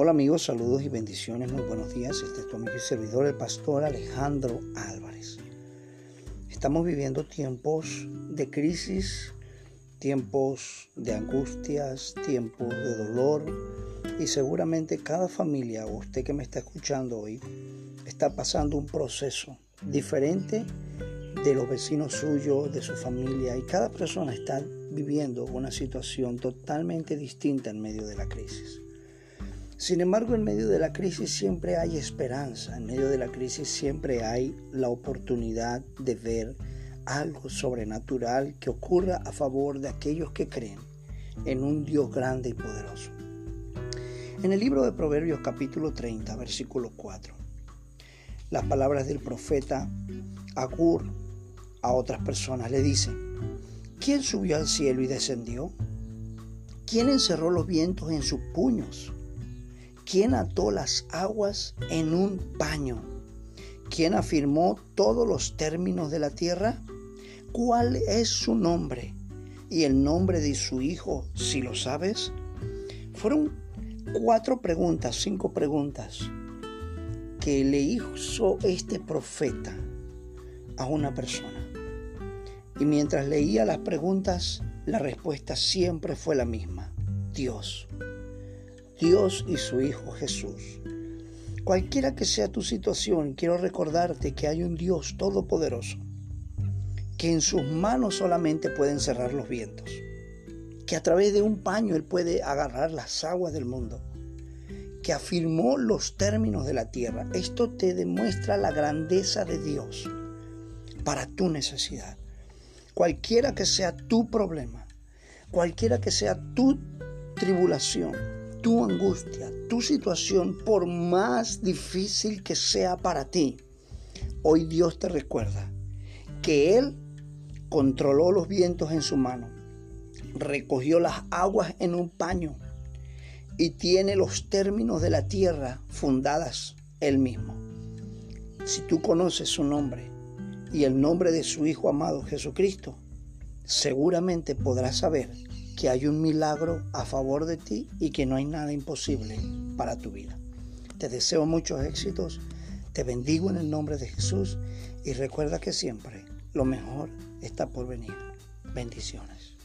Hola amigos, saludos y bendiciones, muy buenos días. Este es tu amigo y servidor, el pastor Alejandro Álvarez. Estamos viviendo tiempos de crisis, tiempos de angustias, tiempos de dolor y seguramente cada familia o usted que me está escuchando hoy está pasando un proceso diferente de los vecinos suyos, de su familia y cada persona está viviendo una situación totalmente distinta en medio de la crisis. Sin embargo, en medio de la crisis siempre hay esperanza, en medio de la crisis siempre hay la oportunidad de ver algo sobrenatural que ocurra a favor de aquellos que creen en un Dios grande y poderoso. En el libro de Proverbios capítulo 30, versículo 4, las palabras del profeta Agur a otras personas le dicen, ¿quién subió al cielo y descendió? ¿Quién encerró los vientos en sus puños? ¿Quién ató las aguas en un paño? ¿Quién afirmó todos los términos de la tierra? ¿Cuál es su nombre? ¿Y el nombre de su hijo, si lo sabes? Fueron cuatro preguntas, cinco preguntas que le hizo este profeta a una persona. Y mientras leía las preguntas, la respuesta siempre fue la misma. Dios. Dios y su Hijo Jesús. Cualquiera que sea tu situación, quiero recordarte que hay un Dios todopoderoso, que en sus manos solamente pueden cerrar los vientos, que a través de un paño Él puede agarrar las aguas del mundo, que afirmó los términos de la tierra. Esto te demuestra la grandeza de Dios para tu necesidad. Cualquiera que sea tu problema, cualquiera que sea tu tribulación, tu angustia, tu situación, por más difícil que sea para ti, hoy Dios te recuerda que Él controló los vientos en su mano, recogió las aguas en un paño y tiene los términos de la tierra fundadas Él mismo. Si tú conoces su nombre y el nombre de su Hijo amado Jesucristo, seguramente podrás saber que hay un milagro a favor de ti y que no hay nada imposible para tu vida. Te deseo muchos éxitos, te bendigo en el nombre de Jesús y recuerda que siempre lo mejor está por venir. Bendiciones.